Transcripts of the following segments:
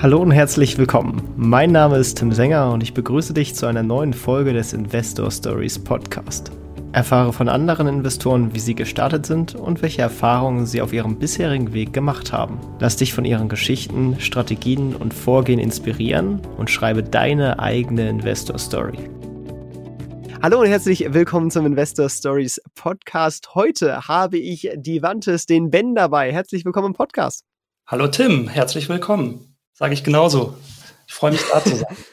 Hallo und herzlich willkommen. Mein Name ist Tim Sänger und ich begrüße dich zu einer neuen Folge des Investor Stories Podcast. Erfahre von anderen Investoren, wie sie gestartet sind und welche Erfahrungen sie auf ihrem bisherigen Weg gemacht haben. Lass dich von ihren Geschichten, Strategien und Vorgehen inspirieren und schreibe deine eigene Investor Story. Hallo und herzlich willkommen zum Investor Stories Podcast. Heute habe ich die Wantes, den Ben dabei. Herzlich willkommen im Podcast. Hallo Tim, herzlich willkommen. Sage ich genauso. Ich freue mich, da zu sein.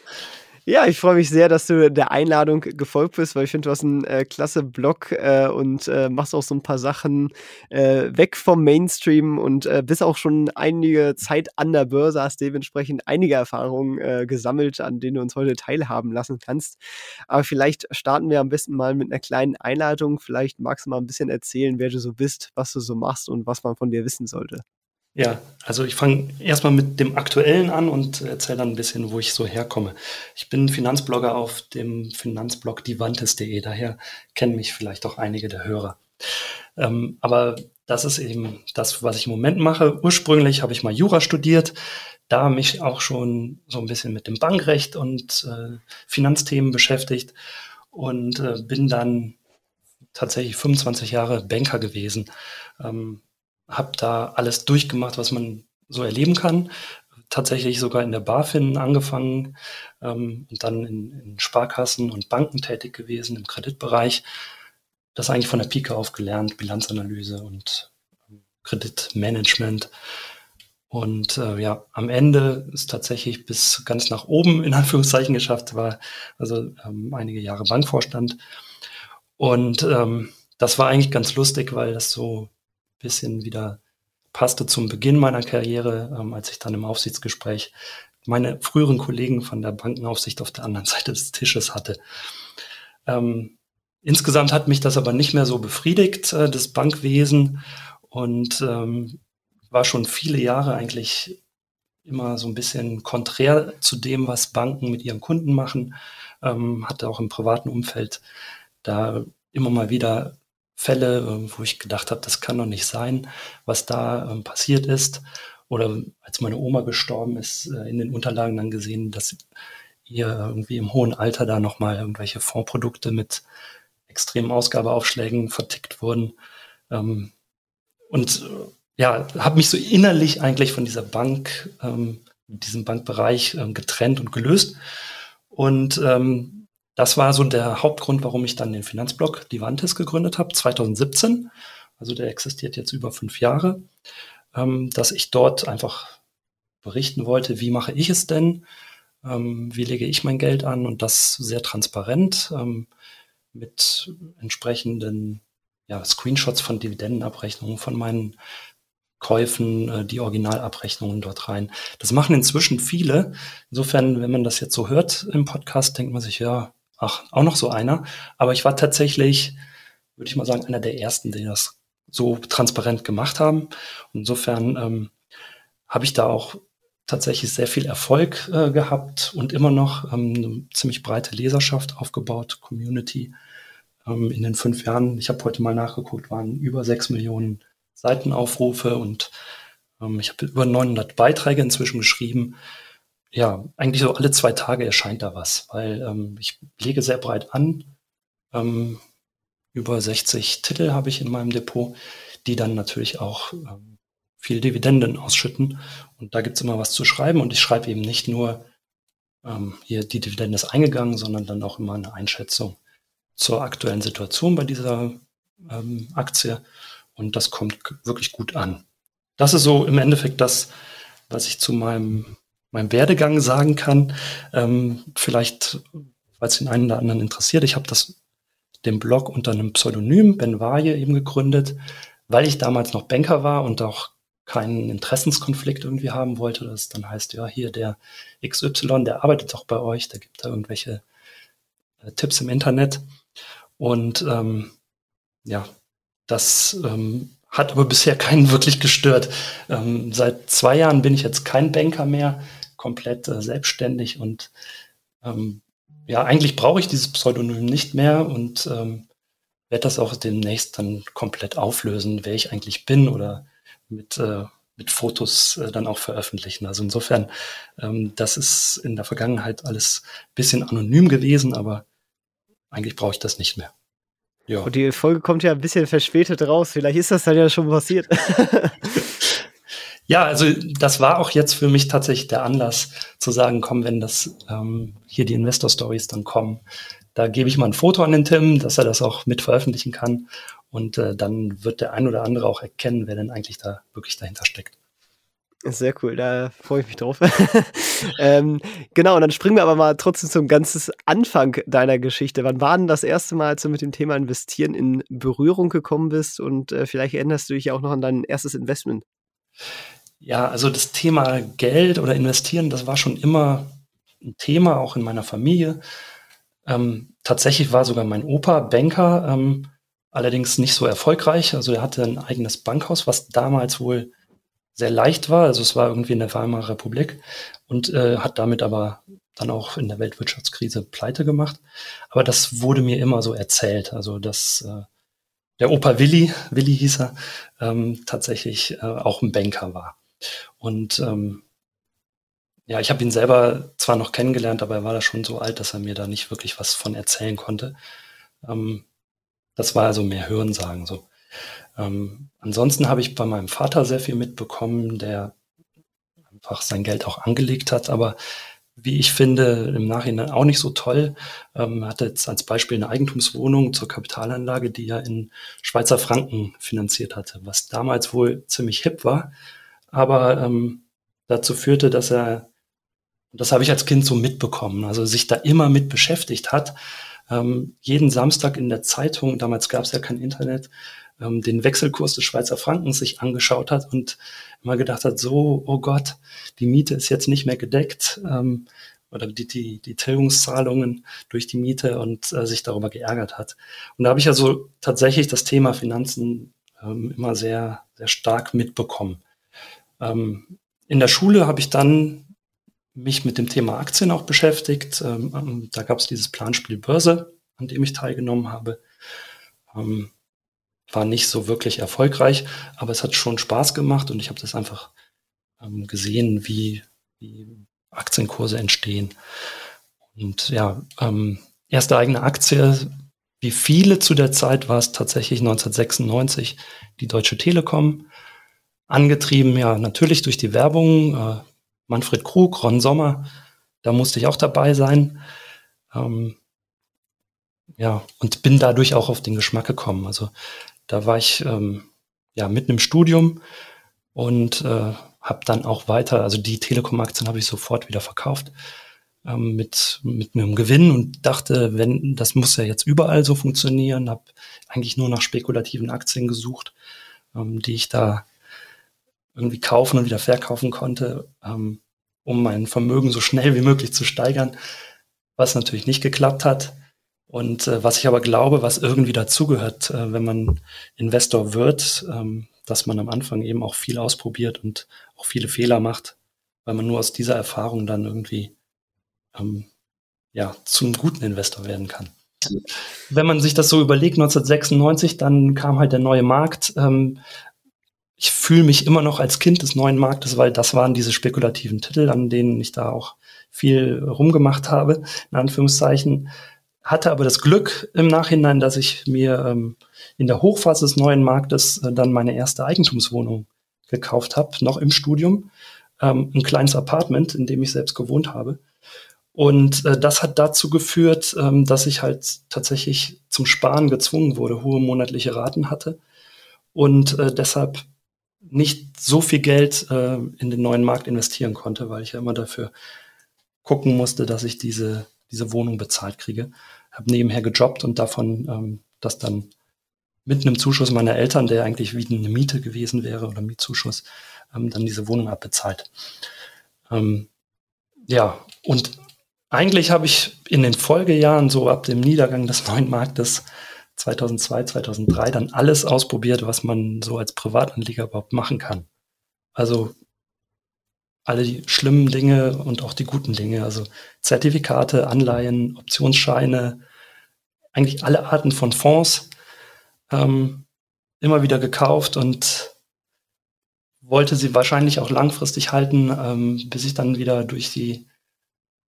Ja, ich freue mich sehr, dass du der Einladung gefolgt bist, weil ich finde, du hast einen äh, klasse Blog äh, und äh, machst auch so ein paar Sachen äh, weg vom Mainstream und äh, bist auch schon einige Zeit an der Börse, hast dementsprechend einige Erfahrungen äh, gesammelt, an denen du uns heute teilhaben lassen kannst. Aber vielleicht starten wir am besten mal mit einer kleinen Einladung. Vielleicht magst du mal ein bisschen erzählen, wer du so bist, was du so machst und was man von dir wissen sollte. Ja, also ich fange erstmal mit dem Aktuellen an und erzähle dann ein bisschen, wo ich so herkomme. Ich bin Finanzblogger auf dem Finanzblog divantes.de, daher kennen mich vielleicht auch einige der Hörer. Ähm, aber das ist eben das, was ich im Moment mache. Ursprünglich habe ich mal Jura studiert, da mich auch schon so ein bisschen mit dem Bankrecht und äh, Finanzthemen beschäftigt und äh, bin dann tatsächlich 25 Jahre Banker gewesen. Ähm, habe da alles durchgemacht, was man so erleben kann. Tatsächlich sogar in der BaFin angefangen ähm, und dann in, in, Sparkassen und Banken tätig gewesen im Kreditbereich. Das eigentlich von der Pike auf gelernt, Bilanzanalyse und ähm, Kreditmanagement. Und äh, ja, am Ende ist tatsächlich bis ganz nach oben in Anführungszeichen geschafft, war also ähm, einige Jahre Bankvorstand. Und ähm, das war eigentlich ganz lustig, weil das so bisschen wieder passte zum Beginn meiner Karriere, ähm, als ich dann im Aufsichtsgespräch meine früheren Kollegen von der Bankenaufsicht auf der anderen Seite des Tisches hatte. Ähm, insgesamt hat mich das aber nicht mehr so befriedigt, äh, das Bankwesen, und ähm, war schon viele Jahre eigentlich immer so ein bisschen konträr zu dem, was Banken mit ihren Kunden machen. Ähm, hatte auch im privaten Umfeld da immer mal wieder Fälle, ähm, wo ich gedacht habe, das kann doch nicht sein, was da ähm, passiert ist. Oder als meine Oma gestorben ist, äh, in den Unterlagen dann gesehen, dass ihr irgendwie im hohen Alter da nochmal irgendwelche Fondsprodukte mit extremen Ausgabeaufschlägen vertickt wurden. Ähm, und äh, ja, habe mich so innerlich eigentlich von dieser Bank, diesem Bankbereich getrennt und gelöst. Und ähm, das war so der Hauptgrund, warum ich dann den Finanzblog Divantes gegründet habe, 2017. Also der existiert jetzt über fünf Jahre, ähm, dass ich dort einfach berichten wollte, wie mache ich es denn, ähm, wie lege ich mein Geld an und das sehr transparent ähm, mit entsprechenden ja, Screenshots von Dividendenabrechnungen von meinen Käufen, äh, die Originalabrechnungen dort rein. Das machen inzwischen viele. Insofern, wenn man das jetzt so hört im Podcast, denkt man sich, ja, ach, auch noch so einer. Aber ich war tatsächlich, würde ich mal sagen, einer der ersten, die das so transparent gemacht haben. Insofern ähm, habe ich da auch tatsächlich sehr viel Erfolg äh, gehabt und immer noch ähm, eine ziemlich breite Leserschaft aufgebaut, Community. Ähm, in den fünf Jahren, ich habe heute mal nachgeguckt, waren über sechs Millionen Seitenaufrufe und ähm, ich habe über 900 Beiträge inzwischen geschrieben ja, eigentlich so alle zwei Tage erscheint da was, weil ähm, ich lege sehr breit an. Ähm, über 60 Titel habe ich in meinem Depot, die dann natürlich auch ähm, viel Dividenden ausschütten. Und da gibt's immer was zu schreiben. Und ich schreibe eben nicht nur, ähm, hier die Dividende ist eingegangen, sondern dann auch immer eine Einschätzung zur aktuellen Situation bei dieser ähm, Aktie. Und das kommt wirklich gut an. Das ist so im Endeffekt das, was ich zu meinem meinem Werdegang sagen kann. Ähm, vielleicht, weil es den einen oder anderen interessiert, ich habe das den Blog unter einem Pseudonym, Ben Vaje, eben gegründet, weil ich damals noch Banker war und auch keinen Interessenskonflikt irgendwie haben wollte. Das dann heißt, ja, hier der XY, der arbeitet doch bei euch, der gibt da irgendwelche äh, Tipps im Internet. Und ähm, ja, das ähm, hat aber bisher keinen wirklich gestört. Ähm, seit zwei Jahren bin ich jetzt kein Banker mehr komplett äh, selbstständig und ähm, ja, eigentlich brauche ich dieses Pseudonym nicht mehr und ähm, werde das auch demnächst dann komplett auflösen, wer ich eigentlich bin oder mit äh, mit Fotos äh, dann auch veröffentlichen. Also insofern, ähm, das ist in der Vergangenheit alles bisschen anonym gewesen, aber eigentlich brauche ich das nicht mehr. Ja. Und die Folge kommt ja ein bisschen verspätet raus. Vielleicht ist das dann ja schon passiert. ja, also das war auch jetzt für mich tatsächlich der Anlass zu sagen, komm, wenn das ähm, hier die Investor Stories dann kommen, da gebe ich mal ein Foto an den Tim, dass er das auch mit veröffentlichen kann. Und äh, dann wird der ein oder andere auch erkennen, wer denn eigentlich da wirklich dahinter steckt. Sehr cool, da freue ich mich drauf. ähm, genau, und dann springen wir aber mal trotzdem zum ganzen Anfang deiner Geschichte. Wann war denn das erste Mal, als du mit dem Thema Investieren in Berührung gekommen bist? Und äh, vielleicht erinnerst du dich ja auch noch an dein erstes Investment. Ja, also das Thema Geld oder Investieren, das war schon immer ein Thema, auch in meiner Familie. Ähm, tatsächlich war sogar mein Opa Banker, ähm, allerdings nicht so erfolgreich. Also er hatte ein eigenes Bankhaus, was damals wohl sehr leicht war. Also es war irgendwie in der Weimarer Republik und äh, hat damit aber dann auch in der Weltwirtschaftskrise pleite gemacht. Aber das wurde mir immer so erzählt. Also dass äh, der Opa Willi, Willi hieß er, ähm, tatsächlich äh, auch ein Banker war. Und ähm, ja, ich habe ihn selber zwar noch kennengelernt, aber er war da schon so alt, dass er mir da nicht wirklich was von erzählen konnte. Ähm, das war also mehr Hörensagen so. Ähm, ansonsten habe ich bei meinem Vater sehr viel mitbekommen, der einfach sein Geld auch angelegt hat, aber wie ich finde, im Nachhinein auch nicht so toll. Ähm, hatte jetzt als Beispiel eine Eigentumswohnung zur Kapitalanlage, die er in Schweizer Franken finanziert hatte, was damals wohl ziemlich hip war, aber ähm, dazu führte, dass er, das habe ich als Kind so mitbekommen, also sich da immer mit beschäftigt hat, ähm, jeden Samstag in der Zeitung, damals gab es ja kein Internet, ähm, den Wechselkurs des Schweizer Frankens sich angeschaut hat und immer gedacht hat, so, oh Gott, die Miete ist jetzt nicht mehr gedeckt ähm, oder die, die, die Tilgungszahlungen durch die Miete und äh, sich darüber geärgert hat. Und da habe ich also tatsächlich das Thema Finanzen ähm, immer sehr, sehr stark mitbekommen. Ähm, in der Schule habe ich dann mich mit dem Thema Aktien auch beschäftigt. Ähm, ähm da gab es dieses Planspiel Börse, an dem ich teilgenommen habe. Ähm, war nicht so wirklich erfolgreich, aber es hat schon Spaß gemacht und ich habe das einfach ähm, gesehen, wie, wie Aktienkurse entstehen. Und ja, ähm, erste eigene Aktie, wie viele zu der Zeit war es tatsächlich 1996 die Deutsche Telekom, angetrieben ja natürlich durch die Werbung, äh, Manfred Krug, Ron Sommer, da musste ich auch dabei sein. Ähm, ja, und bin dadurch auch auf den Geschmack gekommen. Also da war ich ähm, ja mitten im Studium und äh, habe dann auch weiter, also die Telekom-Aktien habe ich sofort wieder verkauft ähm, mit, mit einem Gewinn und dachte, wenn das muss ja jetzt überall so funktionieren, habe eigentlich nur nach spekulativen Aktien gesucht, ähm, die ich da irgendwie kaufen und wieder verkaufen konnte, ähm, um mein Vermögen so schnell wie möglich zu steigern, was natürlich nicht geklappt hat. Und äh, was ich aber glaube, was irgendwie dazugehört, äh, wenn man Investor wird, ähm, dass man am Anfang eben auch viel ausprobiert und auch viele Fehler macht, weil man nur aus dieser Erfahrung dann irgendwie ähm, ja zum guten Investor werden kann. Wenn man sich das so überlegt, 1996, dann kam halt der neue Markt. Ähm, ich fühle mich immer noch als Kind des neuen Marktes, weil das waren diese spekulativen Titel, an denen ich da auch viel rumgemacht habe, in Anführungszeichen hatte aber das Glück im Nachhinein, dass ich mir ähm, in der Hochphase des neuen Marktes äh, dann meine erste Eigentumswohnung gekauft habe, noch im Studium. Ähm, ein kleines Apartment, in dem ich selbst gewohnt habe. Und äh, das hat dazu geführt, ähm, dass ich halt tatsächlich zum Sparen gezwungen wurde, hohe monatliche Raten hatte und äh, deshalb nicht so viel Geld äh, in den neuen Markt investieren konnte, weil ich ja immer dafür gucken musste, dass ich diese, diese Wohnung bezahlt kriege habe nebenher gejobbt und davon ähm, das dann mit einem Zuschuss meiner Eltern, der eigentlich wie eine Miete gewesen wäre oder Mietzuschuss, ähm, dann diese Wohnung abbezahlt. Ähm, ja, und eigentlich habe ich in den Folgejahren, so ab dem Niedergang des neuen Marktes 2002, 2003, dann alles ausprobiert, was man so als Privatanleger überhaupt machen kann. Also alle die schlimmen Dinge und auch die guten Dinge, also Zertifikate, Anleihen, Optionsscheine, eigentlich alle Arten von Fonds ähm, immer wieder gekauft und wollte sie wahrscheinlich auch langfristig halten, ähm, bis ich dann wieder durch die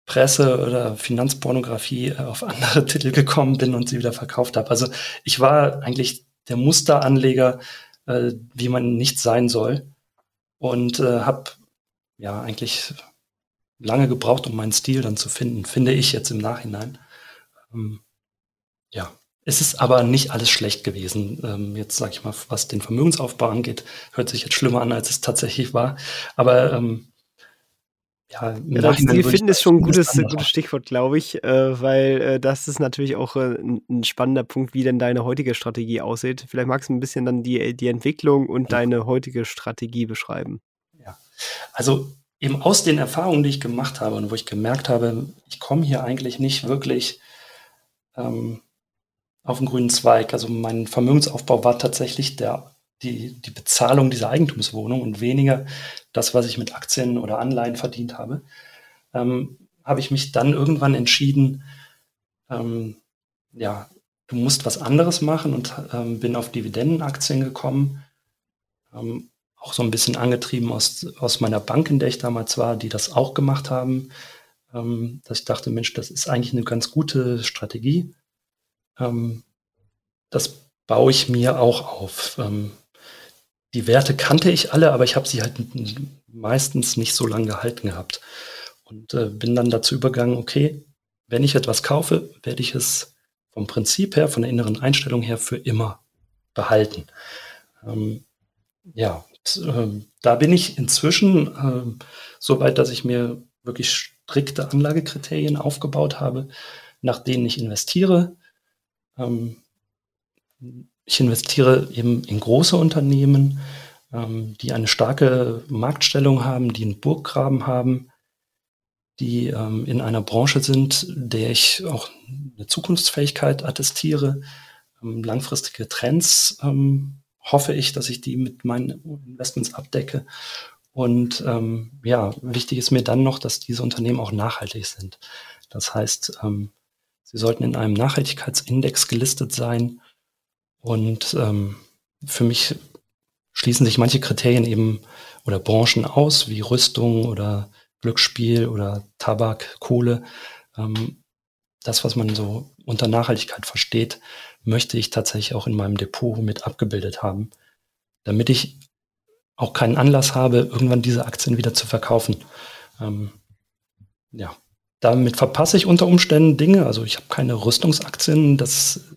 Presse oder Finanzpornografie äh, auf andere Titel gekommen bin und sie wieder verkauft habe. Also ich war eigentlich der Musteranleger, äh, wie man nicht sein soll und äh, habe ja eigentlich lange gebraucht, um meinen Stil dann zu finden, finde ich jetzt im Nachhinein. Ähm, ja, es ist aber nicht alles schlecht gewesen. Ähm, jetzt sage ich mal, was den Vermögensaufbau angeht, hört sich jetzt schlimmer an, als es tatsächlich war. Aber ähm, ja, im ja, Stil finden ist schon ein gutes, gutes Stichwort, glaube ich, äh, weil äh, das ist natürlich auch äh, ein, spannender Punkt, wie denn deine heutige Strategie aussieht. Vielleicht magst du ein bisschen dann die, die Entwicklung und ja. deine heutige Strategie beschreiben. Ja, also eben aus den Erfahrungen, die ich gemacht habe und wo ich gemerkt habe, ich komme hier eigentlich nicht wirklich ähm, auf den grünen Zweig. Also mein Vermögensaufbau war tatsächlich der, die, die Bezahlung dieser Eigentumswohnung und weniger das, was ich mit Aktien oder Anleihen verdient habe. Ähm, habe ich mich dann irgendwann entschieden, ähm, ja, du musst was anderes machen und ähm, bin auf Dividendenaktien gekommen. Ähm, auch so ein bisschen angetrieben aus, aus meiner Bank, in der ich damals war, die das auch gemacht haben. Ähm, dass ich dachte, Mensch, das ist eigentlich eine ganz gute Strategie. Ähm, das baue ich mir auch auf. Ähm, die Werte kannte ich alle, aber ich habe sie halt meistens nicht so lange gehalten gehabt. Und äh, bin dann dazu übergegangen, okay, wenn ich etwas kaufe, werde ich es vom Prinzip her, von der inneren Einstellung her für immer behalten. Ähm, ja, und, äh, da bin ich inzwischen äh, so weit, dass ich mir wirklich strikte Anlagekriterien aufgebaut habe, nach denen ich investiere. Ähm, ich investiere eben in große Unternehmen, ähm, die eine starke Marktstellung haben, die einen Burggraben haben, die ähm, in einer Branche sind, der ich auch eine Zukunftsfähigkeit attestiere, ähm, langfristige Trends ähm, hoffe ich, dass ich die mit meinen Investments abdecke. Und ähm, ja, wichtig ist mir dann noch, dass diese Unternehmen auch nachhaltig sind. Das heißt, ähm, sie sollten in einem Nachhaltigkeitsindex gelistet sein und ähm, für mich schließen sich manche Kriterien eben oder Branchen aus, wie Rüstung oder Glücksspiel oder Tabak, Kohle. Ähm, das, was man so unter Nachhaltigkeit versteht, möchte ich tatsächlich auch in meinem Depot mit abgebildet haben, damit ich auch keinen Anlass habe, irgendwann diese Aktien wieder zu verkaufen. Ähm, ja, damit verpasse ich unter Umständen Dinge. Also ich habe keine Rüstungsaktien, das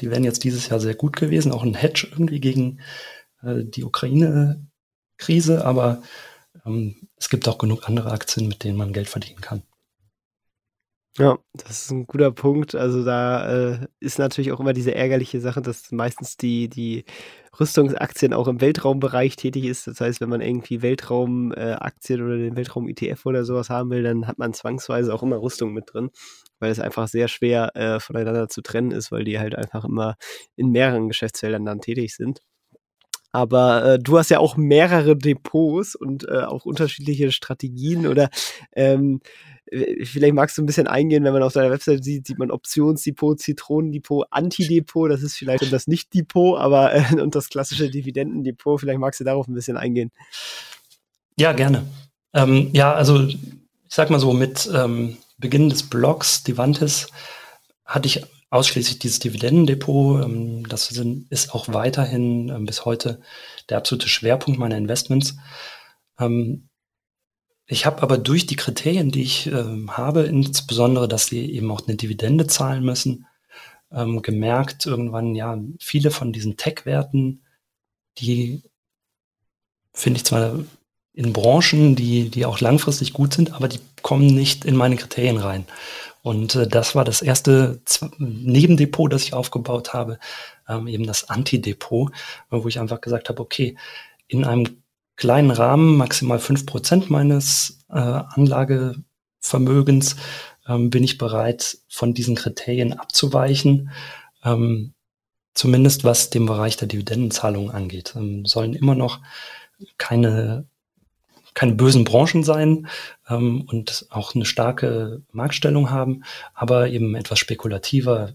die wären jetzt dieses Jahr sehr gut gewesen, auch ein Hedge irgendwie gegen äh, die Ukraine-Krise, aber ähm, es gibt auch genug andere Aktien, mit denen man Geld verdienen kann. Ja, das ist ein guter Punkt. Also da äh, ist natürlich auch immer diese ärgerliche Sache, dass meistens die, die Rüstungsaktien auch im Weltraumbereich tätig ist. Das heißt, wenn man irgendwie Weltraumaktien äh, oder den Weltraum-ETF oder sowas haben will, dann hat man zwangsweise auch immer Rüstung mit drin, weil es einfach sehr schwer äh, voneinander zu trennen ist, weil die halt einfach immer in mehreren Geschäftsfeldern dann tätig sind. Aber äh, du hast ja auch mehrere Depots und äh, auch unterschiedliche Strategien oder ähm, vielleicht magst du ein bisschen eingehen, wenn man auf deiner Website sieht, sieht man Optionsdepot, Zitronendepot, Antidepot, das ist vielleicht das Nicht-Depot, aber äh, und das klassische Dividendendepot, vielleicht magst du darauf ein bisschen eingehen. Ja, gerne. Ähm, ja, also ich sag mal so, mit ähm, Beginn des Blogs Divantis hatte ich ausschließlich dieses Dividendendepot. Ähm, das ist auch weiterhin ähm, bis heute der absolute Schwerpunkt meiner Investments. Ähm, ich habe aber durch die Kriterien, die ich habe, insbesondere, dass sie eben auch eine Dividende zahlen müssen, gemerkt irgendwann, ja, viele von diesen Tech-Werten, die finde ich zwar in Branchen, die, die auch langfristig gut sind, aber die kommen nicht in meine Kriterien rein. Und äh, das war das erste Z Nebendepot, das ich aufgebaut habe, ähm, eben das Antidepot, wo ich einfach gesagt habe, okay, in einem kleinen Rahmen, maximal fünf Prozent meines äh, Anlagevermögens, ähm, bin ich bereit, von diesen Kriterien abzuweichen. Ähm, zumindest was den Bereich der Dividendenzahlungen angeht. Ähm, sollen immer noch keine, keine bösen Branchen sein ähm, und auch eine starke Marktstellung haben, aber eben etwas spekulativer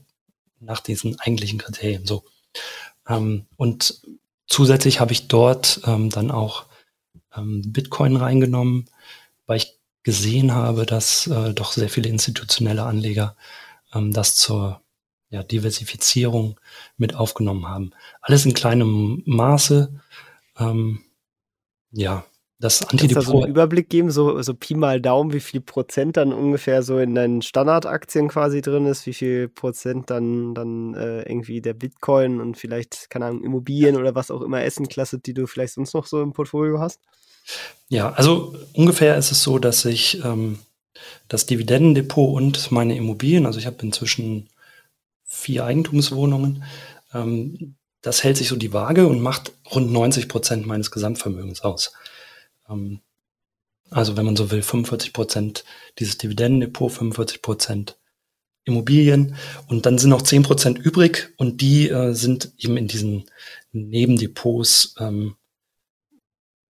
nach diesen eigentlichen Kriterien. So. Ähm, und zusätzlich habe ich dort ähm, dann auch ähm, Bitcoin reingenommen, weil ich gesehen habe, dass äh, doch sehr viele institutionelle Anleger ähm, das zur ja, Diversifizierung mit aufgenommen haben. Alles in kleinem Maße. Ähm, ja, das Antidepot. Kannst du so einen Überblick geben, so, so Pi mal Daumen, wie viel Prozent dann ungefähr so in deinen Standardaktien quasi drin ist, wie viel Prozent dann, dann äh, irgendwie der Bitcoin und vielleicht, keine Ahnung, Immobilien oder was auch immer Essenklasse, die du vielleicht sonst noch so im Portfolio hast? Ja, also ungefähr ist es so, dass ich ähm, das Dividendendepot und meine Immobilien, also ich habe inzwischen vier Eigentumswohnungen, ähm, das hält sich so die Waage und macht rund 90 Prozent meines Gesamtvermögens aus. Ähm, also wenn man so will, 45 Prozent dieses Dividendendepot, 45 Prozent Immobilien und dann sind noch 10 Prozent übrig und die äh, sind eben in diesen Nebendepots. Ähm,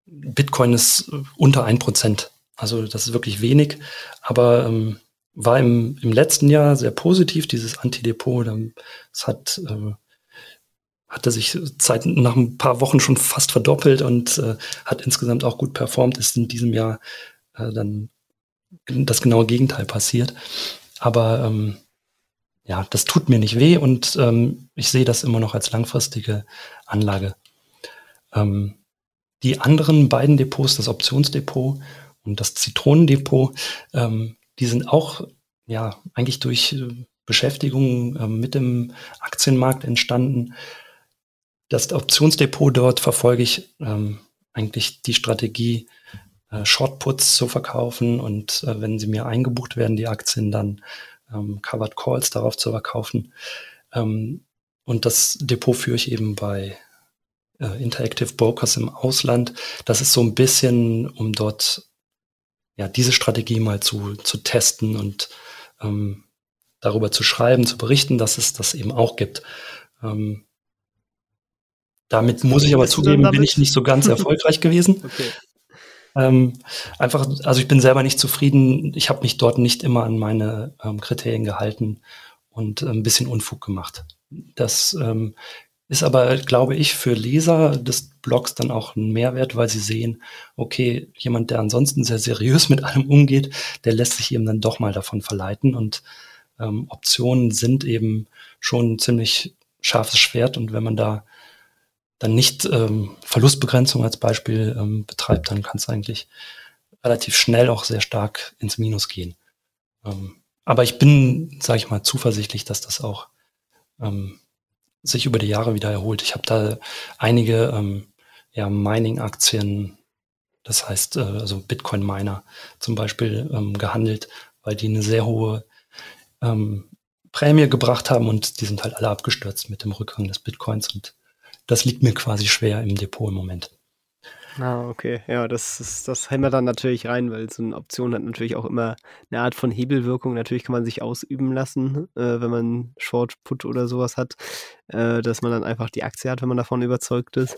Bitcoin ist äh, unter 1 Prozent. Also das ist wirklich wenig, aber ähm, war im, im letzten Jahr sehr positiv, dieses Antidepot. Es hat äh, hatte sich Zeit nach ein paar Wochen schon fast verdoppelt und äh, hat insgesamt auch gut performt, ist in diesem Jahr äh, dann das genaue Gegenteil passiert. Aber ähm, ja, das tut mir nicht weh und ähm, ich sehe das immer noch als langfristige Anlage. Ähm, die anderen beiden Depots, das Optionsdepot und das Zitronendepot, ähm, die sind auch ja eigentlich durch äh, Beschäftigung äh, mit dem Aktienmarkt entstanden. Das Optionsdepot dort verfolge ich ähm, eigentlich die Strategie, äh, Shortputs zu verkaufen und äh, wenn sie mir eingebucht werden, die Aktien dann ähm, Covered Calls darauf zu verkaufen. Ähm, und das Depot führe ich eben bei äh, Interactive Brokers im Ausland. Das ist so ein bisschen, um dort ja diese Strategie mal zu, zu testen und ähm, darüber zu schreiben, zu berichten, dass es das eben auch gibt. Ähm, damit muss ich aber zugeben, bin ich nicht so ganz erfolgreich gewesen. Okay. Ähm, einfach, also ich bin selber nicht zufrieden. Ich habe mich dort nicht immer an meine ähm, Kriterien gehalten und ein bisschen Unfug gemacht. Das ähm, ist aber, glaube ich, für Leser des Blogs dann auch ein Mehrwert, weil sie sehen, okay, jemand, der ansonsten sehr seriös mit allem umgeht, der lässt sich eben dann doch mal davon verleiten und ähm, Optionen sind eben schon ein ziemlich scharfes Schwert und wenn man da dann nicht ähm, Verlustbegrenzung als Beispiel ähm, betreibt, dann kann es eigentlich relativ schnell auch sehr stark ins Minus gehen. Ähm, aber ich bin, sage ich mal, zuversichtlich, dass das auch ähm, sich über die Jahre wieder erholt. Ich habe da einige ähm, ja, Mining-Aktien, das heißt äh, also Bitcoin-Miner zum Beispiel ähm, gehandelt, weil die eine sehr hohe ähm, Prämie gebracht haben und die sind halt alle abgestürzt mit dem Rückgang des Bitcoins und das liegt mir quasi schwer im Depot im Moment. Ah, okay. Ja, das, ist, das hämmert dann natürlich rein, weil so eine Option hat natürlich auch immer eine Art von Hebelwirkung. Natürlich kann man sich ausüben lassen, äh, wenn man Short Put oder sowas hat, äh, dass man dann einfach die Aktie hat, wenn man davon überzeugt ist.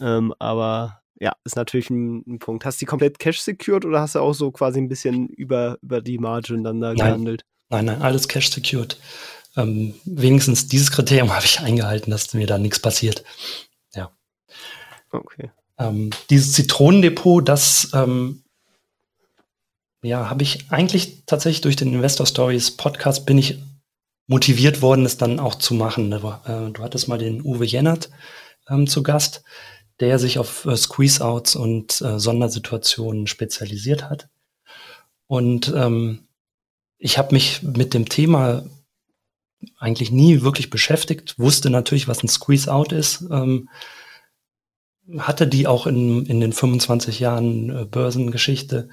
Ähm, aber ja, ist natürlich ein, ein, Punkt. Hast du die komplett Cash secured oder hast du auch so quasi ein bisschen über, über die Margin dann da nein. gehandelt? Nein, nein, alles Cash secured ähm, wenigstens dieses Kriterium habe ich eingehalten, dass mir da nichts passiert. Ja. Okay. Ähm, dieses Zitronendepot, das ähm, ja, habe ich eigentlich tatsächlich durch den Investor Stories Podcast bin ich motiviert worden, es dann auch zu machen. Äh, du hattest mal den Uwe Jennert ähm, zu Gast, der sich auf äh, Squeeze-Outs und äh, Sondersituationen spezialisiert hat. Und ähm, ich habe mich mit dem Thema eigentlich nie wirklich beschäftigt, wusste natürlich, was ein Squeeze-Out ist, ähm, hatte die auch in, in den 25 Jahren äh, Börsengeschichte,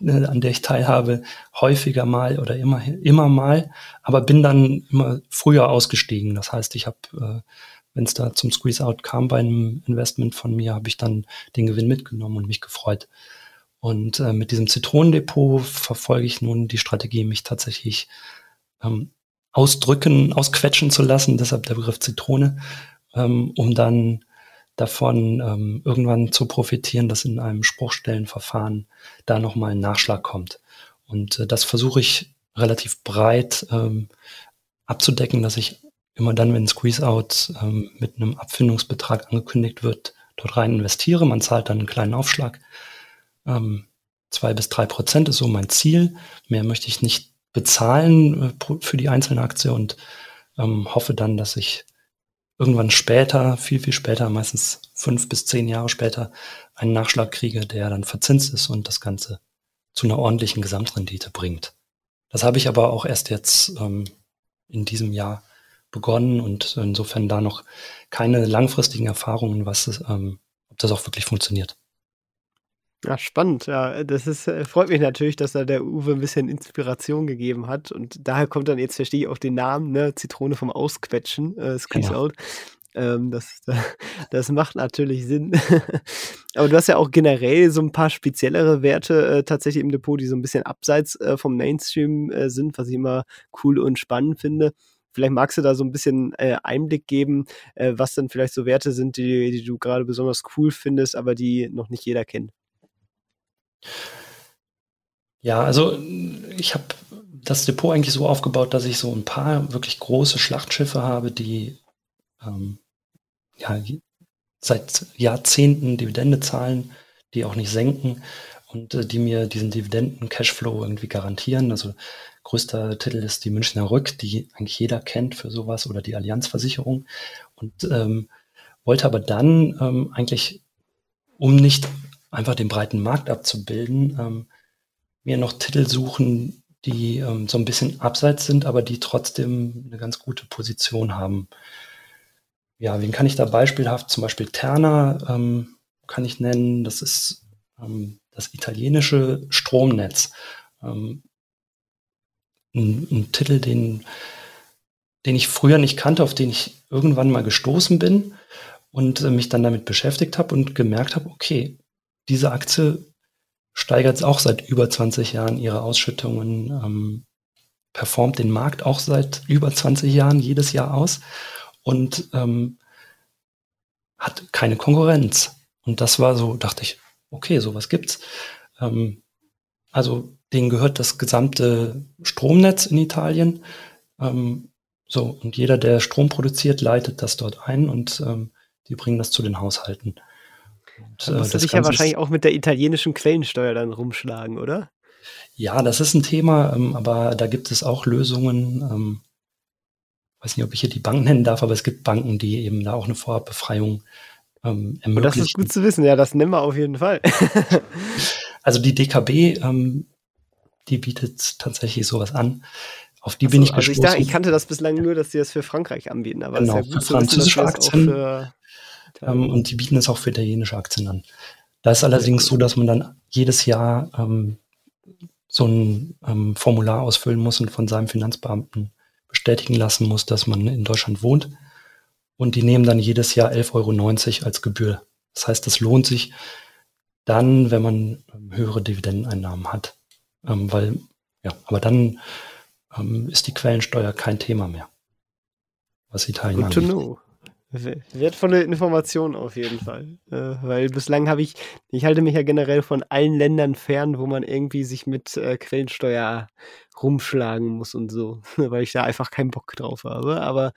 äh, an der ich teilhabe, häufiger mal oder immer, immer mal, aber bin dann immer früher ausgestiegen. Das heißt, ich habe, äh, wenn es da zum Squeeze-Out kam bei einem Investment von mir, habe ich dann den Gewinn mitgenommen und mich gefreut. Und äh, mit diesem Zitronendepot verfolge ich nun die Strategie, mich tatsächlich ähm, ausdrücken, ausquetschen zu lassen, deshalb der Begriff Zitrone, ähm, um dann davon ähm, irgendwann zu profitieren, dass in einem Spruchstellenverfahren da nochmal ein Nachschlag kommt. Und äh, das versuche ich relativ breit ähm, abzudecken, dass ich immer dann, wenn Squeeze-Out ähm, mit einem Abfindungsbetrag angekündigt wird, dort rein investiere. Man zahlt dann einen kleinen Aufschlag. Ähm, zwei bis drei Prozent ist so mein Ziel. Mehr möchte ich nicht bezahlen äh, für die einzelne Aktie und ähm, hoffe dann, dass ich irgendwann später, viel, viel später, meistens fünf bis zehn Jahre später, einen Nachschlag kriege, der dann verzinst ist und das Ganze zu einer ordentlichen Gesamtrendite bringt. Das habe ich aber auch erst jetzt ähm, in diesem Jahr begonnen und insofern da noch keine langfristigen Erfahrungen, was ähm, ob das auch wirklich funktioniert. Ja, spannend. Ja, das ist, äh, freut mich natürlich, dass da der Uwe ein bisschen Inspiration gegeben hat. Und daher kommt dann, jetzt verstehe ich auch den Namen, ne, Zitrone vom Ausquetschen, äh, Squeeze genau. Out. Ähm, das, das macht natürlich Sinn. Aber du hast ja auch generell so ein paar speziellere Werte äh, tatsächlich im Depot, die so ein bisschen abseits äh, vom Mainstream äh, sind, was ich immer cool und spannend finde. Vielleicht magst du da so ein bisschen äh, Einblick geben, äh, was dann vielleicht so Werte sind, die, die du gerade besonders cool findest, aber die noch nicht jeder kennt. Ja, also ich habe das Depot eigentlich so aufgebaut, dass ich so ein paar wirklich große Schlachtschiffe habe, die ähm, ja, seit Jahrzehnten Dividende zahlen, die auch nicht senken und äh, die mir diesen Dividenden-Cashflow irgendwie garantieren. Also größter Titel ist die Münchner Rück, die eigentlich jeder kennt für sowas oder die Allianzversicherung. Und ähm, wollte aber dann ähm, eigentlich, um nicht einfach den breiten Markt abzubilden, ähm, mir noch Titel suchen, die ähm, so ein bisschen abseits sind, aber die trotzdem eine ganz gute Position haben. Ja, wen kann ich da beispielhaft? Zum Beispiel Terna ähm, kann ich nennen. Das ist ähm, das italienische Stromnetz. Ähm, ein, ein, Titel, den, den ich früher nicht kannte, auf den ich irgendwann mal gestoßen bin und äh, mich dann damit beschäftigt habe und gemerkt habe, okay, diese Aktie steigert auch seit über 20 Jahren ihre Ausschüttungen, ähm, performt den Markt auch seit über 20 Jahren jedes Jahr aus und ähm, hat keine Konkurrenz. Und das war so, dachte ich, okay, sowas gibt's. Ähm, also denen gehört das gesamte Stromnetz in Italien. Ähm, so, und jeder, der Strom produziert, leitet das dort ein und ähm, die bringen das zu den Haushalten. Und, da musst äh, du dich ja wahrscheinlich auch mit der italienischen Quellensteuer dann rumschlagen, oder? Ja, das ist ein Thema, ähm, aber da gibt es auch Lösungen. Ähm, weiß nicht, ob ich hier die Bank nennen darf, aber es gibt Banken, die eben da auch eine Vorabbefreiung ähm, ermöglichen. Und das ist gut zu wissen, ja, das nehmen wir auf jeden Fall. also die DKB, ähm, die bietet tatsächlich sowas an. Auf die also, bin ich also gestoßen. Ich, ich, kannte das bislang nur, dass sie das für Frankreich anbieten, aber genau, ja gut für französische wissen, Aktien. Für, ähm, und die bieten es auch für italienische Aktien an. Da ist allerdings so, dass man dann jedes Jahr ähm, so ein ähm, Formular ausfüllen muss und von seinem Finanzbeamten bestätigen lassen muss, dass man in Deutschland wohnt. Und die nehmen dann jedes Jahr 11,90 Euro als Gebühr. Das heißt, es lohnt sich dann, wenn man ähm, höhere Dividendeneinnahmen hat. Ähm, weil, ja, aber dann ähm, ist die Quellensteuer kein Thema mehr. Was Italien Good angeht. to know. Wertvolle Information auf jeden Fall. Äh, weil bislang habe ich, ich halte mich ja generell von allen Ländern fern, wo man irgendwie sich mit äh, Quellensteuer rumschlagen muss und so, weil ich da einfach keinen Bock drauf habe. Aber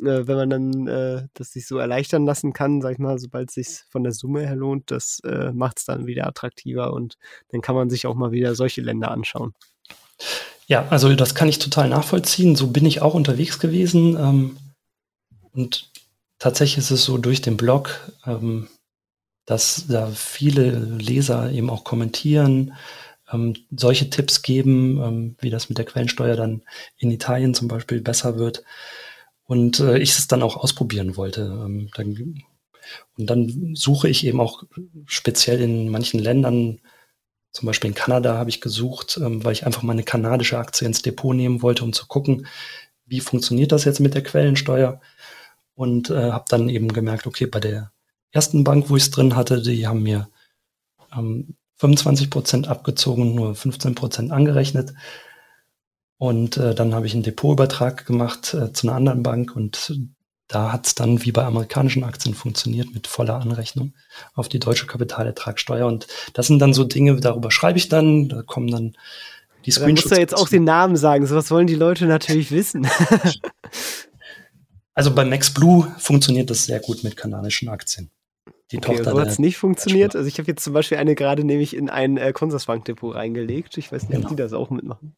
äh, wenn man dann äh, das sich so erleichtern lassen kann, sag ich mal, sobald es sich von der Summe her lohnt, das äh, macht es dann wieder attraktiver und dann kann man sich auch mal wieder solche Länder anschauen. Ja, also das kann ich total nachvollziehen. So bin ich auch unterwegs gewesen. Ähm, und tatsächlich ist es so durch den Blog, ähm, dass da viele Leser eben auch kommentieren, ähm, solche Tipps geben, ähm, wie das mit der Quellensteuer dann in Italien zum Beispiel besser wird. Und äh, ich es dann auch ausprobieren wollte. Ähm, dann, und dann suche ich eben auch speziell in manchen Ländern, zum Beispiel in Kanada habe ich gesucht, ähm, weil ich einfach mal eine kanadische Aktie ins Depot nehmen wollte, um zu gucken, wie funktioniert das jetzt mit der Quellensteuer und äh, habe dann eben gemerkt, okay, bei der ersten Bank, wo ich es drin hatte, die haben mir ähm, 25 Prozent abgezogen, nur 15 Prozent angerechnet. Und äh, dann habe ich einen Depotübertrag gemacht äh, zu einer anderen Bank und da hat es dann wie bei amerikanischen Aktien funktioniert mit voller Anrechnung auf die deutsche Kapitalertragssteuer. Und das sind dann so Dinge, darüber schreibe ich dann, da kommen dann die Screenshots. Da musst du jetzt auch den Namen sagen, sowas wollen die Leute natürlich wissen. Also bei Max Blue funktioniert das sehr gut mit kanadischen Aktien. die okay, Tochter. So hat es nicht funktioniert. Also ich habe jetzt zum Beispiel eine gerade nämlich in ein äh, Consorsbank-Depot reingelegt. Ich weiß nicht, genau. ob die das auch mitmachen.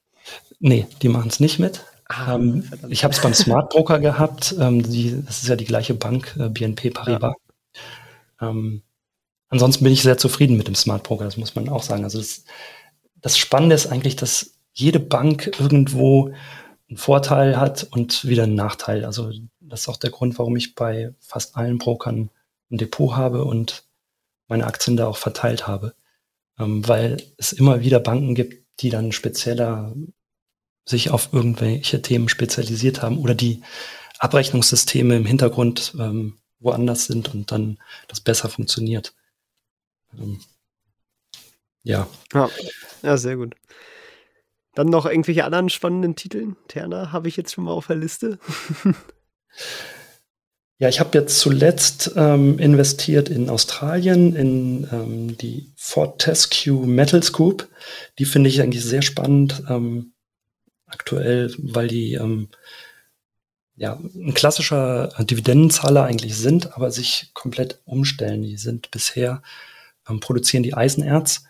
Nee, die machen es nicht mit. Ah, ähm, ich habe es beim Smart Broker gehabt. Ähm, die, das ist ja die gleiche Bank, äh, BNP Paribas. Ja. Ähm, ansonsten bin ich sehr zufrieden mit dem Smart Broker, das muss man auch sagen. Also das, das Spannende ist eigentlich, dass jede Bank irgendwo einen Vorteil hat und wieder einen Nachteil. Also das ist auch der Grund, warum ich bei fast allen Brokern ein Depot habe und meine Aktien da auch verteilt habe. Ähm, weil es immer wieder Banken gibt, die dann spezieller sich auf irgendwelche Themen spezialisiert haben oder die Abrechnungssysteme im Hintergrund ähm, woanders sind und dann das besser funktioniert. Ähm, ja. ja. Ja, sehr gut. Dann noch irgendwelche anderen spannenden Titeln. Terna habe ich jetzt schon mal auf der Liste. ja, ich habe jetzt zuletzt ähm, investiert in Australien in ähm, die Fortescue Metal Scoop. Die finde ich eigentlich sehr spannend ähm, aktuell, weil die ähm, ja, ein klassischer Dividendenzahler eigentlich sind, aber sich komplett umstellen. Die sind bisher, ähm, produzieren die Eisenerz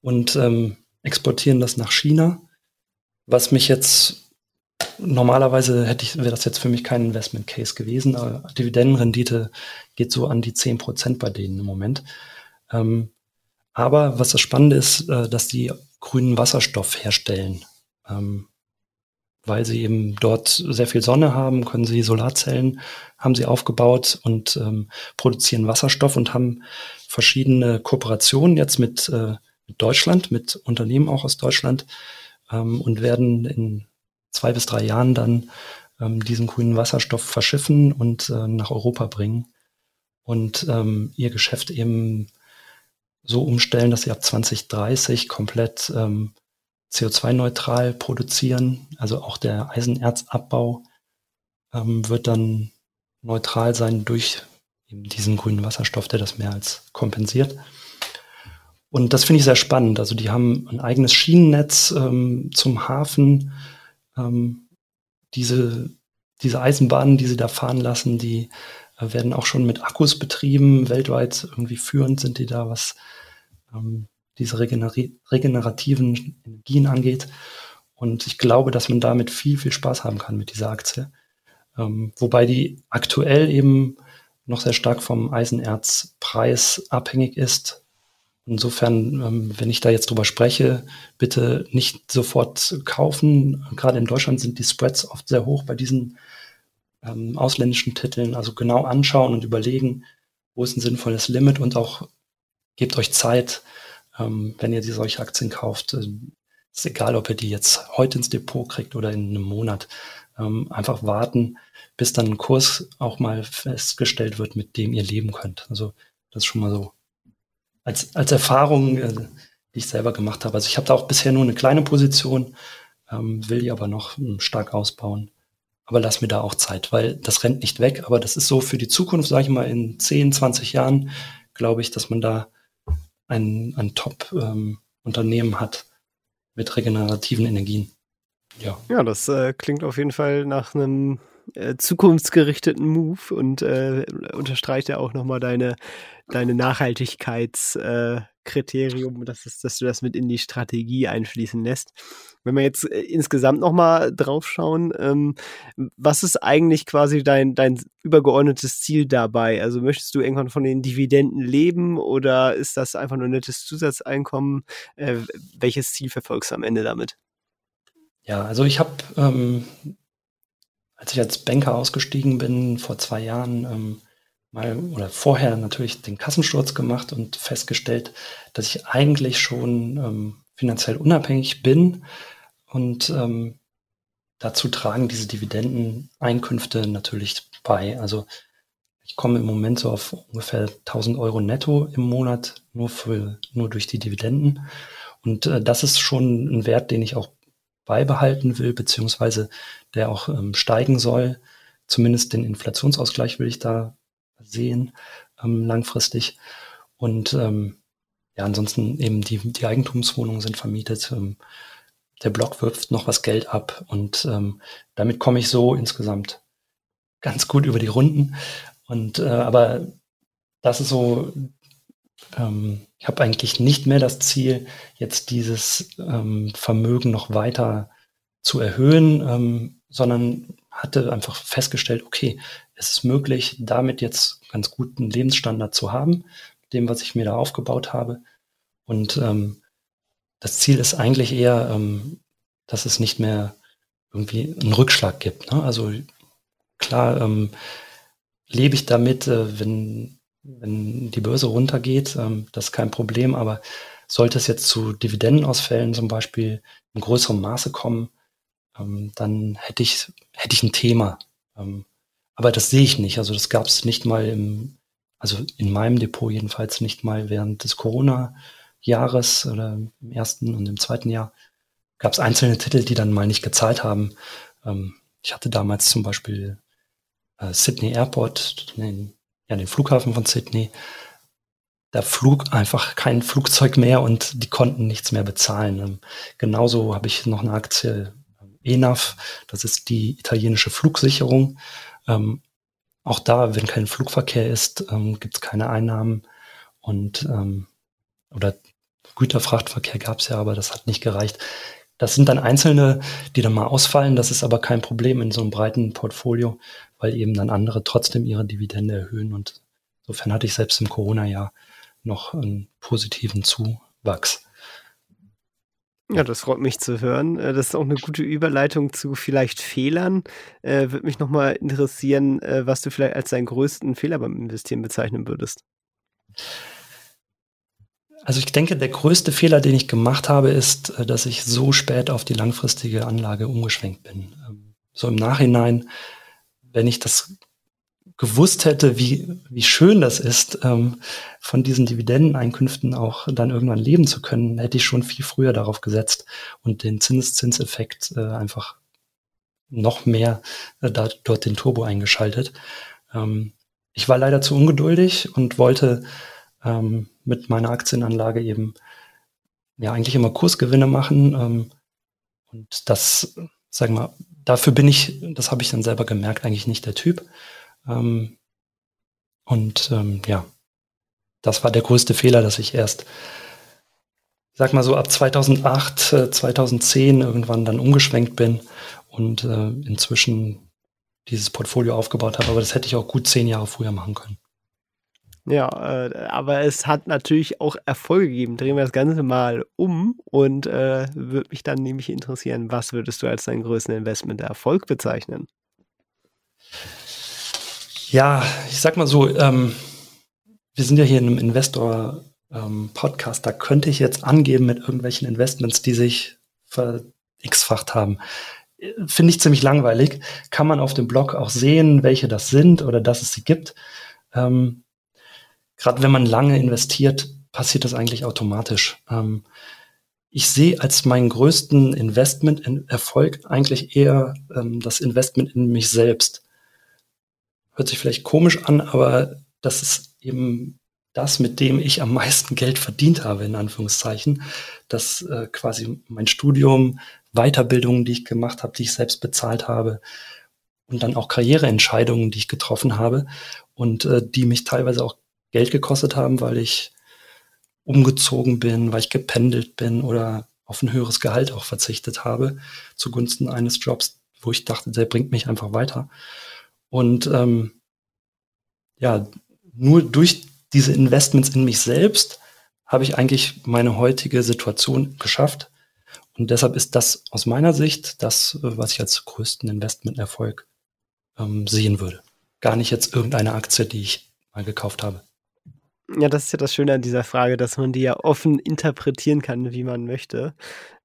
und ähm, exportieren das nach China, was mich jetzt normalerweise hätte ich, wäre das jetzt für mich kein Investment Case gewesen, aber Dividendenrendite geht so an die 10 Prozent bei denen im Moment. Ähm, aber was das Spannende ist, äh, dass die grünen Wasserstoff herstellen. Ähm, weil sie eben dort sehr viel Sonne haben, können sie Solarzellen, haben sie aufgebaut und ähm, produzieren Wasserstoff und haben verschiedene Kooperationen jetzt mit äh, mit Deutschland, mit Unternehmen auch aus Deutschland ähm, und werden in zwei bis drei Jahren dann ähm, diesen grünen Wasserstoff verschiffen und äh, nach Europa bringen und ähm, ihr Geschäft eben so umstellen, dass sie ab 2030 komplett ähm, CO2-neutral produzieren. Also auch der Eisenerzabbau ähm, wird dann neutral sein durch eben diesen grünen Wasserstoff, der das mehr als kompensiert. Und das finde ich sehr spannend. Also die haben ein eigenes Schienennetz ähm, zum Hafen. Ähm, diese, diese Eisenbahnen, die sie da fahren lassen, die äh, werden auch schon mit Akkus betrieben. Weltweit irgendwie führend sind die da, was ähm, diese regeneri regenerativen Energien angeht. Und ich glaube, dass man damit viel, viel Spaß haben kann mit dieser Aktie. Ähm, wobei die aktuell eben noch sehr stark vom Eisenerzpreis abhängig ist. Insofern, ähm, wenn ich da jetzt drüber spreche, bitte nicht sofort kaufen. Gerade in Deutschland sind die Spreads oft sehr hoch bei diesen ähm, ausländischen Titeln. Also genau anschauen und überlegen, wo ist ein sinnvolles Limit und auch gebt euch Zeit, ähm, wenn ihr die solche Aktien kauft. Äh, ist egal, ob ihr die jetzt heute ins Depot kriegt oder in einem Monat. Ähm, einfach warten, bis dann ein Kurs auch mal festgestellt wird, mit dem ihr leben könnt. Also das ist schon mal so als, als Erfahrung, äh, die ich selber gemacht habe. Also ich habe da auch bisher nur eine kleine Position, ähm, will die aber noch ähm, stark ausbauen. Aber lass mir da auch Zeit, weil das rennt nicht weg. Aber das ist so für die Zukunft, sage ich mal, in 10, 20 Jahren, glaube ich, dass man da ein, ein Top-Unternehmen ähm, hat mit regenerativen Energien. Ja, ja das äh, klingt auf jeden Fall nach einem äh, zukunftsgerichteten Move und äh, unterstreicht ja auch nochmal deine, deine Nachhaltigkeitskriterium, äh, dass, dass du das mit in die Strategie einfließen lässt. Wenn wir jetzt äh, insgesamt nochmal drauf schauen, ähm, was ist eigentlich quasi dein, dein übergeordnetes Ziel dabei? Also möchtest du irgendwann von den Dividenden leben oder ist das einfach nur ein nettes Zusatzeinkommen? Äh, welches Ziel verfolgst du am Ende damit? Ja, also ich habe ähm, als ich als Banker ausgestiegen bin, vor zwei Jahren, ähm, mal oder vorher natürlich den Kassensturz gemacht und festgestellt, dass ich eigentlich schon ähm, finanziell unabhängig bin und ähm, dazu tragen diese Dividendeneinkünfte natürlich bei. Also ich komme im Moment so auf ungefähr 1000 Euro netto im Monat nur für nur durch die Dividenden und äh, das ist schon ein Wert, den ich auch beibehalten will, beziehungsweise der auch ähm, steigen soll. Zumindest den Inflationsausgleich will ich da sehen ähm, langfristig. Und ähm, ja, ansonsten eben die, die Eigentumswohnungen sind vermietet. Ähm, der Block wirft noch was Geld ab und ähm, damit komme ich so insgesamt ganz gut über die Runden. Und äh, aber das ist so, ähm, ich habe eigentlich nicht mehr das Ziel, jetzt dieses ähm, Vermögen noch weiter zu erhöhen, ähm, sondern hatte einfach festgestellt, okay, es ist möglich, damit jetzt ganz guten Lebensstandard zu haben, dem, was ich mir da aufgebaut habe. Und ähm, das Ziel ist eigentlich eher, ähm, dass es nicht mehr irgendwie einen Rückschlag gibt. Ne? Also klar ähm, lebe ich damit, äh, wenn, wenn die Börse runtergeht, ähm, das ist kein Problem, aber sollte es jetzt zu Dividendenausfällen zum Beispiel in größerem Maße kommen, ähm, dann hätte ich, hätte ich ein Thema. Ähm, aber das sehe ich nicht. Also das gab es nicht mal im, also in meinem Depot jedenfalls nicht mal während des Corona-Jahres oder im ersten und im zweiten Jahr gab es einzelne Titel, die dann mal nicht gezahlt haben. Ähm, ich hatte damals zum Beispiel äh, Sydney Airport, den, ja, den Flughafen von Sydney. Da flog einfach kein Flugzeug mehr und die konnten nichts mehr bezahlen. Ähm, genauso habe ich noch eine Aktie ENAF, das ist die italienische Flugsicherung. Ähm, auch da, wenn kein Flugverkehr ist, ähm, gibt es keine Einnahmen und ähm, oder Güterfrachtverkehr gab es ja, aber das hat nicht gereicht. Das sind dann einzelne, die dann mal ausfallen. Das ist aber kein Problem in so einem breiten Portfolio, weil eben dann andere trotzdem ihre Dividende erhöhen. Und insofern hatte ich selbst im Corona-Jahr noch einen positiven Zuwachs. Ja, das freut mich zu hören. Äh, das ist auch eine gute Überleitung zu vielleicht Fehlern. Äh, Würde mich nochmal interessieren, äh, was du vielleicht als deinen größten Fehler beim Investieren bezeichnen würdest. Also ich denke, der größte Fehler, den ich gemacht habe, ist, äh, dass ich so spät auf die langfristige Anlage umgeschwenkt bin. Ähm, so im Nachhinein, wenn ich das gewusst hätte, wie, wie schön das ist, ähm, von diesen Dividendeneinkünften auch dann irgendwann leben zu können, hätte ich schon viel früher darauf gesetzt und den Zinseszinseffekt äh, einfach noch mehr äh, da, dort den Turbo eingeschaltet. Ähm, ich war leider zu ungeduldig und wollte ähm, mit meiner Aktienanlage eben ja eigentlich immer Kursgewinne machen. Ähm, und das, sagen wir, dafür bin ich, das habe ich dann selber gemerkt, eigentlich nicht der Typ. Ähm, und ähm, ja, das war der größte Fehler, dass ich erst, sag mal so, ab 2008, äh, 2010 irgendwann dann umgeschwenkt bin und äh, inzwischen dieses Portfolio aufgebaut habe. Aber das hätte ich auch gut zehn Jahre früher machen können. Ja, äh, aber es hat natürlich auch Erfolge gegeben. Drehen wir das Ganze mal um und äh, würde mich dann nämlich interessieren, was würdest du als deinen größten Investment Erfolg bezeichnen? Ja, ich sag mal so, ähm, wir sind ja hier in einem Investor-Podcast, ähm, da könnte ich jetzt angeben mit irgendwelchen Investments, die sich ver-x-facht haben. Finde ich ziemlich langweilig. Kann man auf dem Blog auch sehen, welche das sind oder dass es sie gibt. Ähm, Gerade wenn man lange investiert, passiert das eigentlich automatisch. Ähm, ich sehe als meinen größten Investment-Erfolg eigentlich eher ähm, das Investment in mich selbst hört sich vielleicht komisch an, aber das ist eben das, mit dem ich am meisten Geld verdient habe, in Anführungszeichen. Das äh, quasi mein Studium, Weiterbildungen, die ich gemacht habe, die ich selbst bezahlt habe und dann auch Karriereentscheidungen, die ich getroffen habe und äh, die mich teilweise auch Geld gekostet haben, weil ich umgezogen bin, weil ich gependelt bin oder auf ein höheres Gehalt auch verzichtet habe zugunsten eines Jobs, wo ich dachte, der bringt mich einfach weiter. Und ähm, ja, nur durch diese Investments in mich selbst habe ich eigentlich meine heutige Situation geschafft. Und deshalb ist das aus meiner Sicht das, was ich als größten Investmenterfolg ähm, sehen würde. Gar nicht jetzt irgendeine Aktie, die ich mal gekauft habe. Ja, das ist ja das Schöne an dieser Frage, dass man die ja offen interpretieren kann, wie man möchte.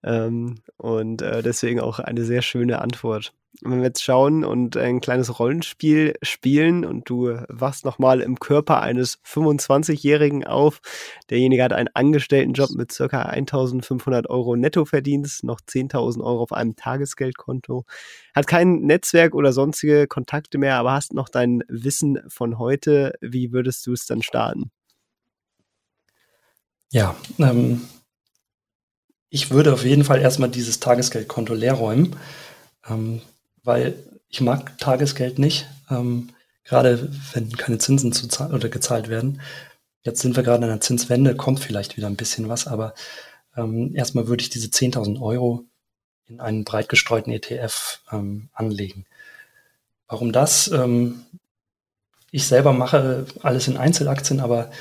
Ähm, und äh, deswegen auch eine sehr schöne Antwort. Wenn wir jetzt schauen und ein kleines Rollenspiel spielen und du wachst nochmal im Körper eines 25-Jährigen auf, derjenige hat einen Angestelltenjob mit circa 1500 Euro Nettoverdienst, noch 10.000 Euro auf einem Tagesgeldkonto, hat kein Netzwerk oder sonstige Kontakte mehr, aber hast noch dein Wissen von heute. Wie würdest du es dann starten? Ja, ähm, ich würde auf jeden Fall erstmal dieses Tagesgeldkonto leer räumen, ähm, weil ich mag Tagesgeld nicht. Ähm, gerade wenn keine Zinsen zu oder gezahlt werden. Jetzt sind wir gerade in einer Zinswende, kommt vielleicht wieder ein bisschen was, aber ähm, erstmal würde ich diese 10.000 Euro in einen breit gestreuten ETF ähm, anlegen. Warum das? Ähm, ich selber mache alles in Einzelaktien, aber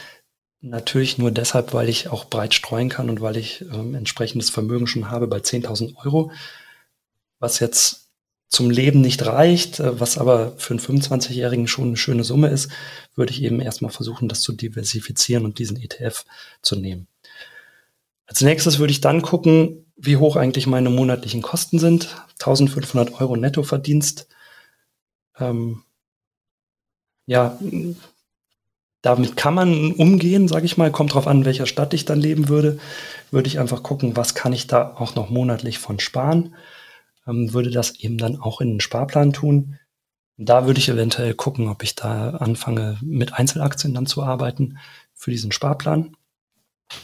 natürlich nur deshalb, weil ich auch breit streuen kann und weil ich ähm, entsprechendes Vermögen schon habe bei 10.000 Euro, was jetzt zum Leben nicht reicht, äh, was aber für einen 25-Jährigen schon eine schöne Summe ist, würde ich eben erstmal versuchen, das zu diversifizieren und diesen ETF zu nehmen. Als nächstes würde ich dann gucken, wie hoch eigentlich meine monatlichen Kosten sind. 1500 Euro Nettoverdienst. Ähm, ja, damit kann man umgehen, sage ich mal. Kommt drauf an, in welcher Stadt ich dann leben würde. Würde ich einfach gucken, was kann ich da auch noch monatlich von sparen ähm, würde das eben dann auch in den Sparplan tun. Da würde ich eventuell gucken, ob ich da anfange, mit Einzelaktien dann zu arbeiten für diesen Sparplan.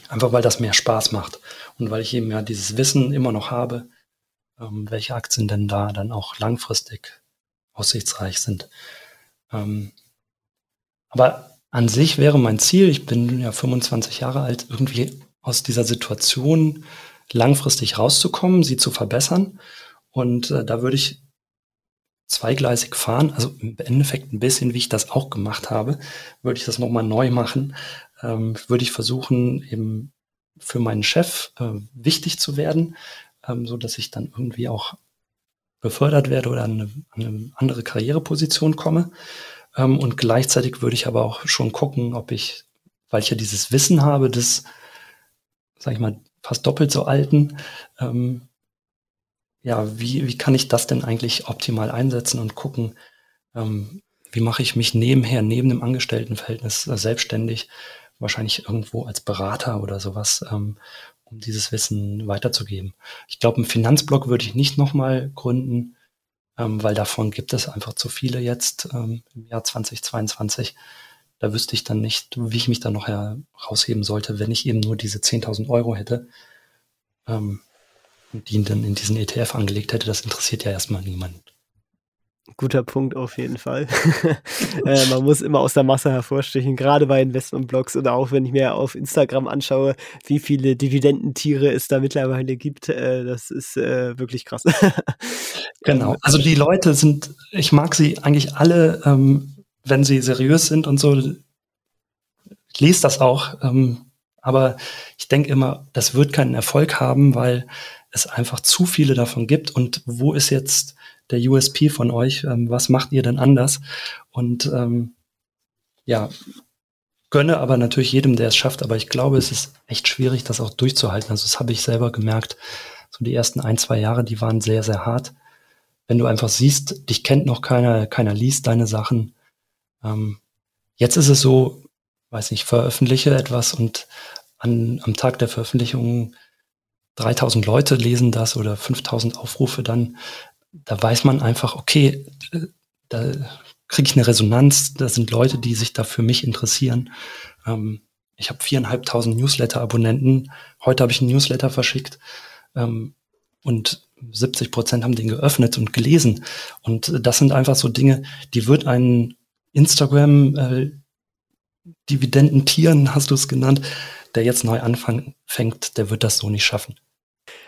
Einfach weil das mehr Spaß macht und weil ich eben ja dieses Wissen immer noch habe, ähm, welche Aktien denn da dann auch langfristig aussichtsreich sind. Ähm, aber an sich wäre mein Ziel, ich bin ja 25 Jahre alt, irgendwie aus dieser Situation langfristig rauszukommen, sie zu verbessern und äh, da würde ich zweigleisig fahren, also im Endeffekt ein bisschen, wie ich das auch gemacht habe, würde ich das nochmal neu machen. Ähm, würde ich versuchen, eben für meinen Chef äh, wichtig zu werden, ähm, so dass ich dann irgendwie auch befördert werde oder an eine, an eine andere Karriereposition komme. Ähm, und gleichzeitig würde ich aber auch schon gucken, ob ich, weil ich ja dieses Wissen habe, des, sag ich mal, fast doppelt so alten, ähm, ja, wie, wie kann ich das denn eigentlich optimal einsetzen und gucken, ähm, wie mache ich mich nebenher, neben dem Angestelltenverhältnis äh, selbstständig, wahrscheinlich irgendwo als Berater oder sowas, ähm, um dieses Wissen weiterzugeben. Ich glaube, einen Finanzblock würde ich nicht nochmal gründen, ähm, weil davon gibt es einfach zu viele jetzt ähm, im Jahr 2022. Da wüsste ich dann nicht, wie ich mich da noch herausheben sollte, wenn ich eben nur diese 10.000 Euro hätte. Ähm, die ihn dann in diesen ETF angelegt hätte, das interessiert ja erstmal niemanden. Guter Punkt auf jeden Fall. äh, man muss immer aus der Masse hervorstechen, gerade bei Investmentblogs oder auch wenn ich mir auf Instagram anschaue, wie viele Dividendentiere es da mittlerweile gibt. Äh, das ist äh, wirklich krass. genau. Also die Leute sind, ich mag sie eigentlich alle, ähm, wenn sie seriös sind und so. Ich lese das auch. Ähm, aber ich denke immer, das wird keinen Erfolg haben, weil es einfach zu viele davon gibt. Und wo ist jetzt der USP von euch? Ähm, was macht ihr denn anders? Und ähm, ja, gönne aber natürlich jedem, der es schafft. Aber ich glaube, es ist echt schwierig, das auch durchzuhalten. Also das habe ich selber gemerkt. So die ersten ein, zwei Jahre, die waren sehr, sehr hart. Wenn du einfach siehst, dich kennt noch keiner, keiner liest deine Sachen. Ähm, jetzt ist es so, weiß nicht, veröffentliche etwas und an, am Tag der Veröffentlichung 3000 Leute lesen das oder 5000 Aufrufe, dann, da weiß man einfach, okay, da kriege ich eine Resonanz, da sind Leute, die sich da für mich interessieren. Ähm, ich habe viereinhalbtausend Newsletter-Abonnenten. Heute habe ich einen Newsletter verschickt ähm, und 70 Prozent haben den geöffnet und gelesen. Und das sind einfach so Dinge, die wird ein Instagram äh, Dividendentieren, hast du es genannt, der jetzt neu anfängt, der wird das so nicht schaffen.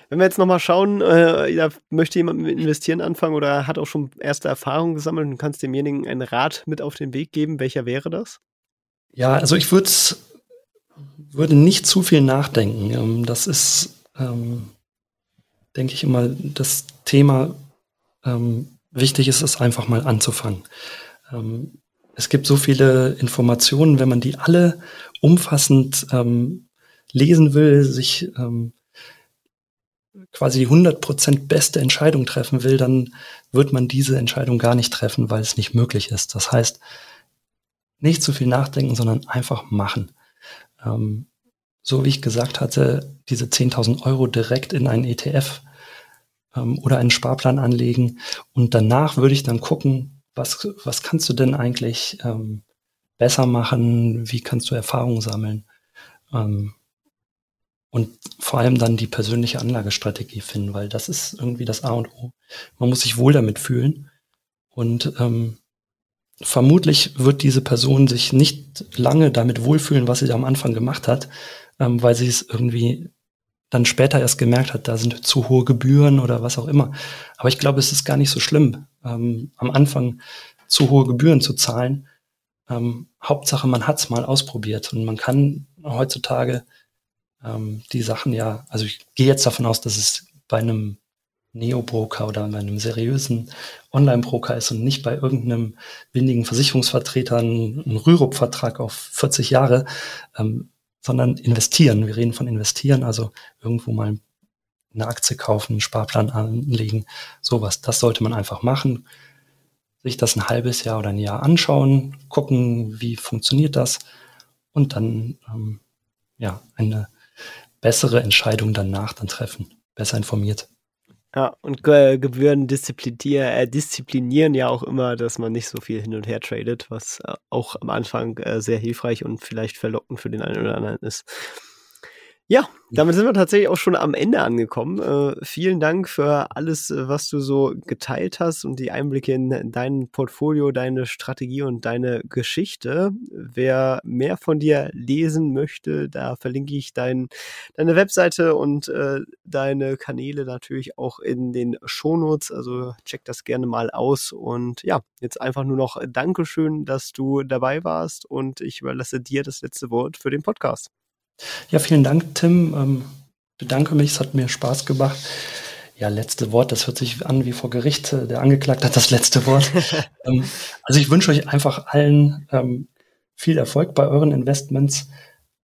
Wenn wir jetzt nochmal schauen, äh, da möchte jemand mit Investieren anfangen oder hat auch schon erste Erfahrungen gesammelt und kannst demjenigen einen Rat mit auf den Weg geben. Welcher wäre das? Ja, also ich würde würde nicht zu viel nachdenken. Ähm, das ist, ähm, denke ich immer, das Thema. Ähm, wichtig ist es einfach mal anzufangen. Ähm, es gibt so viele Informationen, wenn man die alle umfassend ähm, lesen will, sich ähm, quasi die 100% beste Entscheidung treffen will, dann wird man diese Entscheidung gar nicht treffen, weil es nicht möglich ist. Das heißt, nicht zu viel nachdenken, sondern einfach machen. Ähm, so wie ich gesagt hatte, diese 10.000 Euro direkt in einen ETF ähm, oder einen Sparplan anlegen und danach würde ich dann gucken, was, was kannst du denn eigentlich ähm, besser machen, wie kannst du Erfahrungen sammeln. Ähm, und vor allem dann die persönliche Anlagestrategie finden, weil das ist irgendwie das A und O. Man muss sich wohl damit fühlen. Und ähm, vermutlich wird diese Person sich nicht lange damit wohlfühlen, was sie am Anfang gemacht hat, ähm, weil sie es irgendwie dann später erst gemerkt hat, da sind zu hohe Gebühren oder was auch immer. Aber ich glaube, es ist gar nicht so schlimm, ähm, am Anfang zu hohe Gebühren zu zahlen. Ähm, Hauptsache, man hat es mal ausprobiert und man kann heutzutage ähm, die Sachen ja, also ich gehe jetzt davon aus, dass es bei einem Neo-Broker oder bei einem seriösen Online-Broker ist und nicht bei irgendeinem windigen Versicherungsvertreter ein Rürup-Vertrag auf 40 Jahre, ähm, sondern investieren. Wir reden von investieren, also irgendwo mal eine Aktie kaufen, einen Sparplan anlegen, sowas. Das sollte man einfach machen. Sich das ein halbes Jahr oder ein Jahr anschauen, gucken, wie funktioniert das und dann ähm, ja eine bessere Entscheidung danach dann treffen, besser informiert. Ja, und äh, Gebühren disziplinieren, äh, disziplinieren ja auch immer, dass man nicht so viel hin und her tradet, was äh, auch am Anfang äh, sehr hilfreich und vielleicht verlockend für den einen oder anderen ist. Ja, damit sind wir tatsächlich auch schon am Ende angekommen. Äh, vielen Dank für alles, äh, was du so geteilt hast und die Einblicke in dein Portfolio, deine Strategie und deine Geschichte. Wer mehr von dir lesen möchte, da verlinke ich dein, deine Webseite und äh, deine Kanäle natürlich auch in den Shownotes. Also check das gerne mal aus. Und ja, jetzt einfach nur noch Dankeschön, dass du dabei warst und ich überlasse dir das letzte Wort für den Podcast. Ja, vielen Dank, Tim. Ähm, bedanke mich, es hat mir Spaß gemacht. Ja, letzte Wort, das hört sich an wie vor Gericht. Der Angeklagte hat das letzte Wort. ähm, also ich wünsche euch einfach allen ähm, viel Erfolg bei euren Investments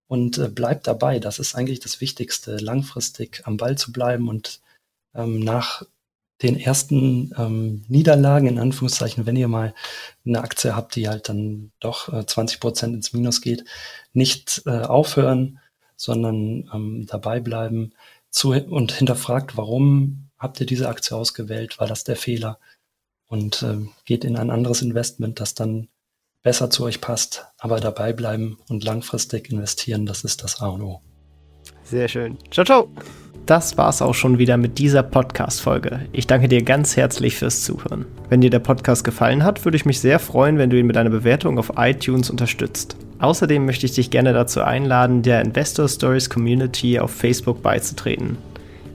und äh, bleibt dabei. Das ist eigentlich das Wichtigste, langfristig am Ball zu bleiben und ähm, nach den ersten ähm, Niederlagen, in Anführungszeichen, wenn ihr mal eine Aktie habt, die halt dann doch äh, 20 Prozent ins Minus geht, nicht äh, aufhören, sondern ähm, dabei bleiben zu, und hinterfragt, warum habt ihr diese Aktie ausgewählt? War das der Fehler? Und äh, geht in ein anderes Investment, das dann besser zu euch passt, aber dabei bleiben und langfristig investieren, das ist das A und O. Sehr schön. Ciao, ciao. Das war's auch schon wieder mit dieser Podcast-Folge. Ich danke dir ganz herzlich fürs Zuhören. Wenn dir der Podcast gefallen hat, würde ich mich sehr freuen, wenn du ihn mit einer Bewertung auf iTunes unterstützt. Außerdem möchte ich dich gerne dazu einladen, der Investor Stories Community auf Facebook beizutreten.